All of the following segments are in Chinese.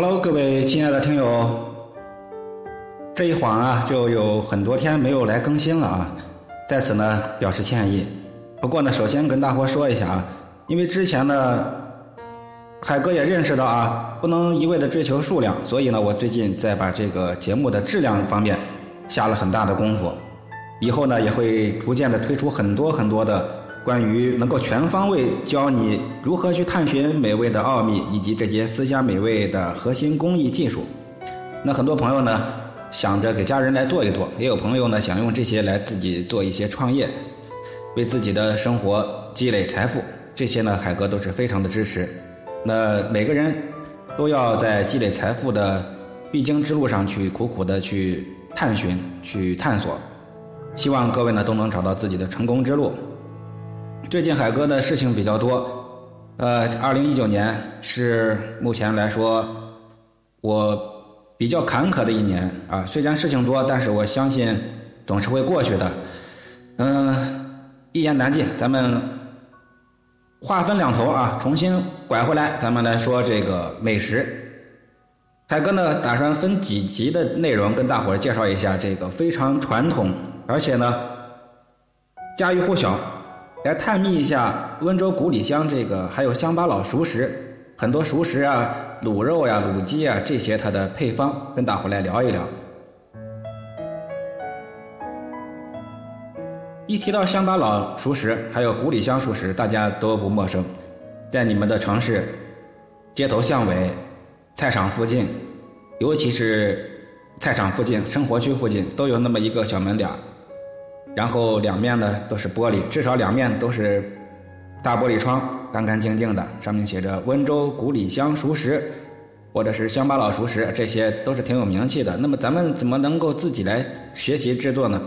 Hello，各位亲爱的听友，这一晃啊，就有很多天没有来更新了啊，在此呢表示歉意。不过呢，首先跟大伙说一下啊，因为之前呢，海哥也认识到啊，不能一味的追求数量，所以呢，我最近在把这个节目的质量方面下了很大的功夫。以后呢，也会逐渐的推出很多很多的。关于能够全方位教你如何去探寻美味的奥秘，以及这些私家美味的核心工艺技术，那很多朋友呢想着给家人来做一做，也有朋友呢想用这些来自己做一些创业，为自己的生活积累财富，这些呢海哥都是非常的支持。那每个人都要在积累财富的必经之路上去苦苦的去探寻、去探索，希望各位呢都能找到自己的成功之路。最近海哥的事情比较多，呃，二零一九年是目前来说我比较坎坷的一年啊。虽然事情多，但是我相信总是会过去的。嗯，一言难尽，咱们话分两头啊，重新拐回来，咱们来说这个美食。海哥呢，打算分几集的内容跟大伙儿介绍一下这个非常传统，而且呢家喻户晓。来探秘一下温州古里乡这个，还有乡巴佬熟食，很多熟食啊，卤肉呀、卤鸡啊这些它的配方，跟大伙来聊一聊。一提到乡巴佬熟食，还有古里乡熟食，大家都不陌生。在你们的城市，街头巷尾、菜场附近，尤其是菜场附近、生活区附近，都有那么一个小门脸儿。然后两面呢都是玻璃，至少两面都是大玻璃窗，干干净净的，上面写着“温州古里乡熟食”或者是“乡巴佬熟食”，这些都是挺有名气的。那么咱们怎么能够自己来学习制作呢？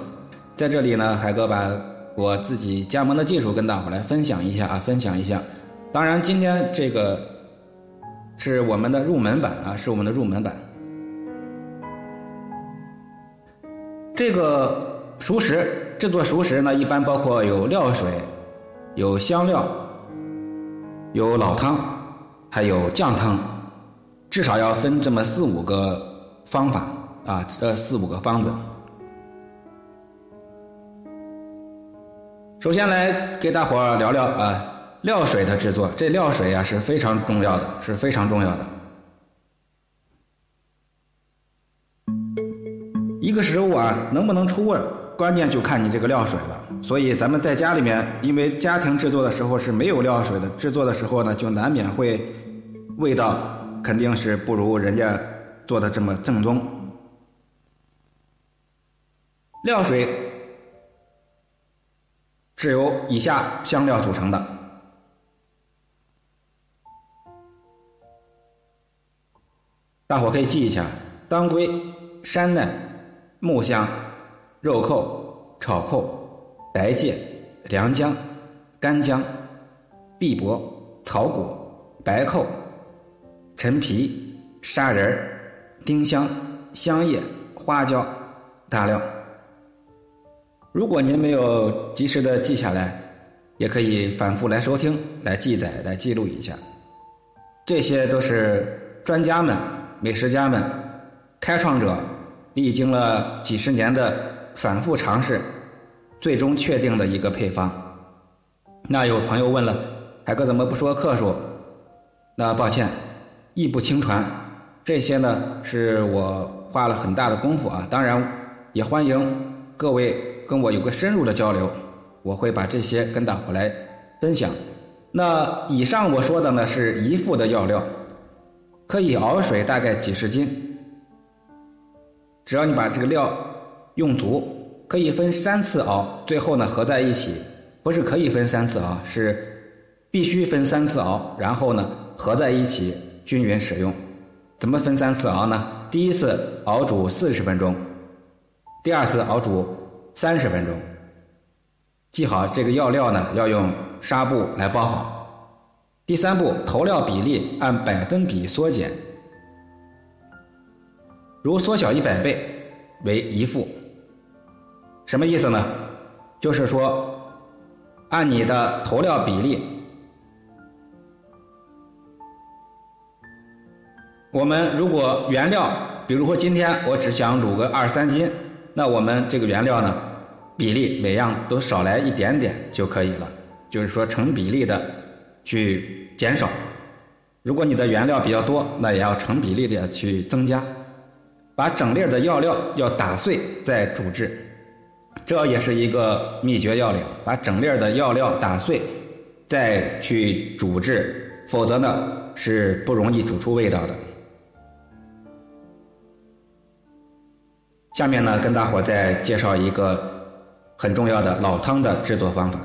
在这里呢，海哥把我自己加盟的技术跟大伙来分享一下啊，分享一下。当然，今天这个是我们的入门版啊，是我们的入门版。这个。熟食制作熟食呢，一般包括有料水、有香料、有老汤，还有酱汤，至少要分这么四五个方法啊，这四五个方子。首先来给大伙儿聊聊啊，料水的制作。这料水啊是非常重要的，是非常重要的。一个食物啊，能不能出味儿？关键就看你这个料水了，所以咱们在家里面，因为家庭制作的时候是没有料水的，制作的时候呢，就难免会味道肯定是不如人家做的这么正宗。料水是由以下香料组成的，大伙可以记一下：当归、山奈、木香。肉蔻、炒蔻、白芥、良姜、干姜、碧柏、草果、白蔻、陈皮、砂仁、丁香、香叶、花椒、大料。如果您没有及时的记下来，也可以反复来收听、来记载、来记录一下。这些都是专家们、美食家们、开创者历经了几十年的。反复尝试，最终确定的一个配方。那有朋友问了，海哥怎么不说克数？那抱歉，义不轻传。这些呢，是我花了很大的功夫啊。当然，也欢迎各位跟我有个深入的交流，我会把这些跟大伙来分享。那以上我说的呢，是一副的药料，可以熬水大概几十斤。只要你把这个料。用足可以分三次熬，最后呢合在一起，不是可以分三次熬，是必须分三次熬，然后呢合在一起均匀使用。怎么分三次熬呢？第一次熬煮四十分钟，第二次熬煮三十分钟。记好这个药料呢要用纱布来包好。第三步投料比例按百分比缩减，如缩小一百倍为一副。什么意思呢？就是说，按你的投料比例，我们如果原料，比如说今天我只想卤个二三斤，那我们这个原料呢，比例每样都少来一点点就可以了，就是说成比例的去减少。如果你的原料比较多，那也要成比例的去增加。把整粒的药料要打碎再煮制，这也是一个秘诀要领。把整粒的药料打碎再去煮制，否则呢是不容易煮出味道的。下面呢，跟大伙再介绍一个很重要的老汤的制作方法。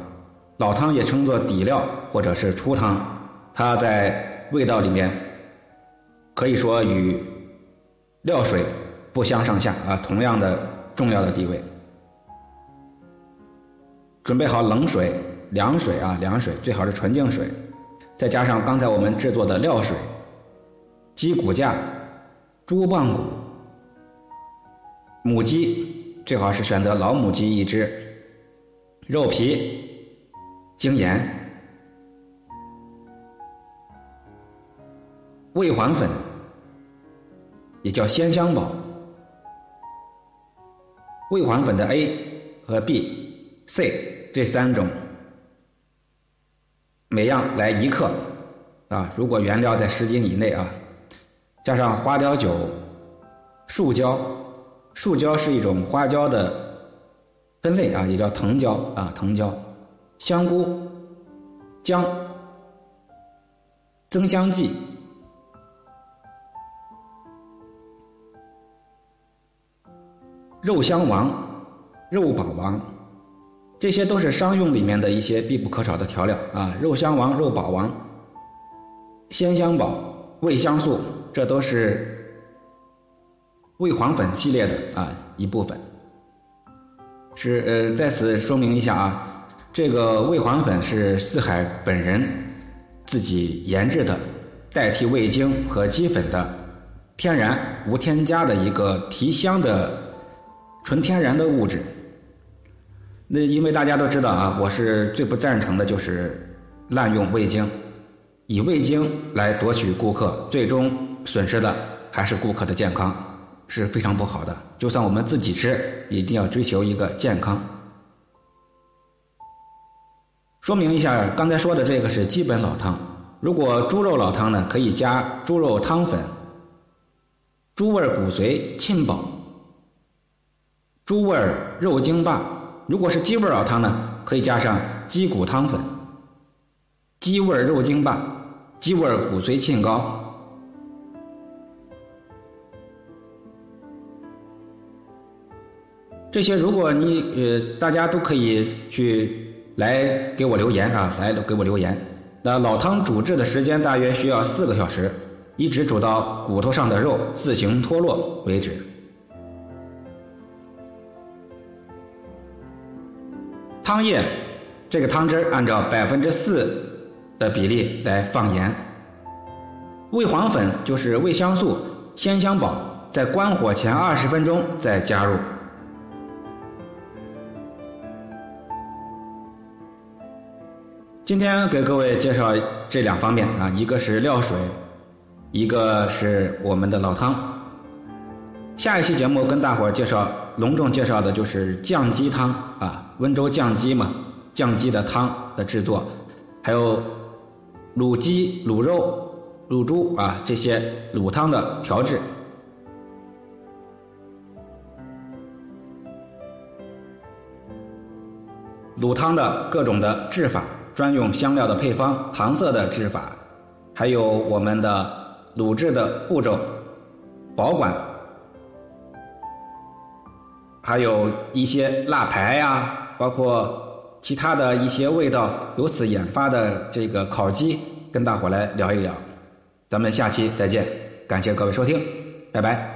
老汤也称作底料或者是初汤，它在味道里面可以说与料水不相上下啊，同样的重要的地位。准备好冷水、凉水啊，凉水最好是纯净水，再加上刚才我们制作的料水、鸡骨架、猪棒骨。母鸡最好是选择老母鸡一只，肉皮、精盐、味环粉，也叫鲜香宝。味环粉的 A 和 B、C 这三种，每样来一克啊。如果原料在十斤以内啊，加上花雕酒、树胶。树胶是一种花椒的分类啊，也叫藤椒啊，藤椒、香菇、姜、增香剂、肉香王、肉宝王，这些都是商用里面的一些必不可少的调料啊。肉香王、肉宝王、鲜香宝、味香素，这都是。味黄粉系列的啊一部分，是呃在此说明一下啊，这个味黄粉是四海本人自己研制的，代替味精和鸡粉的天然无添加的一个提香的纯天然的物质。那因为大家都知道啊，我是最不赞成的就是滥用味精，以味精来夺取顾客，最终损失的还是顾客的健康。是非常不好的。就算我们自己吃，一定要追求一个健康。说明一下，刚才说的这个是基本老汤。如果猪肉老汤呢，可以加猪肉汤粉、猪味骨髓沁宝、猪味肉精棒。如果是鸡味老汤呢，可以加上鸡骨汤粉、鸡味儿肉精棒、鸡味儿骨髓沁膏。这些，如果你呃，大家都可以去来给我留言啊，来给我留言。那老汤煮制的时间大约需要四个小时，一直煮到骨头上的肉自行脱落为止。汤液，这个汤汁按照百分之四的比例来放盐。味黄粉就是味香素、鲜香宝，在关火前二十分钟再加入。今天给各位介绍这两方面啊，一个是料水，一个是我们的老汤。下一期节目跟大伙儿介绍，隆重介绍的就是酱鸡汤啊，温州酱鸡嘛，酱鸡的汤的制作，还有卤鸡、卤肉、卤猪啊这些卤汤的调制，卤汤的各种的制法。专用香料的配方、糖色的制法，还有我们的卤制的步骤、保管，还有一些辣排呀，包括其他的一些味道，由此研发的这个烤鸡，跟大伙来聊一聊。咱们下期再见，感谢各位收听，拜拜。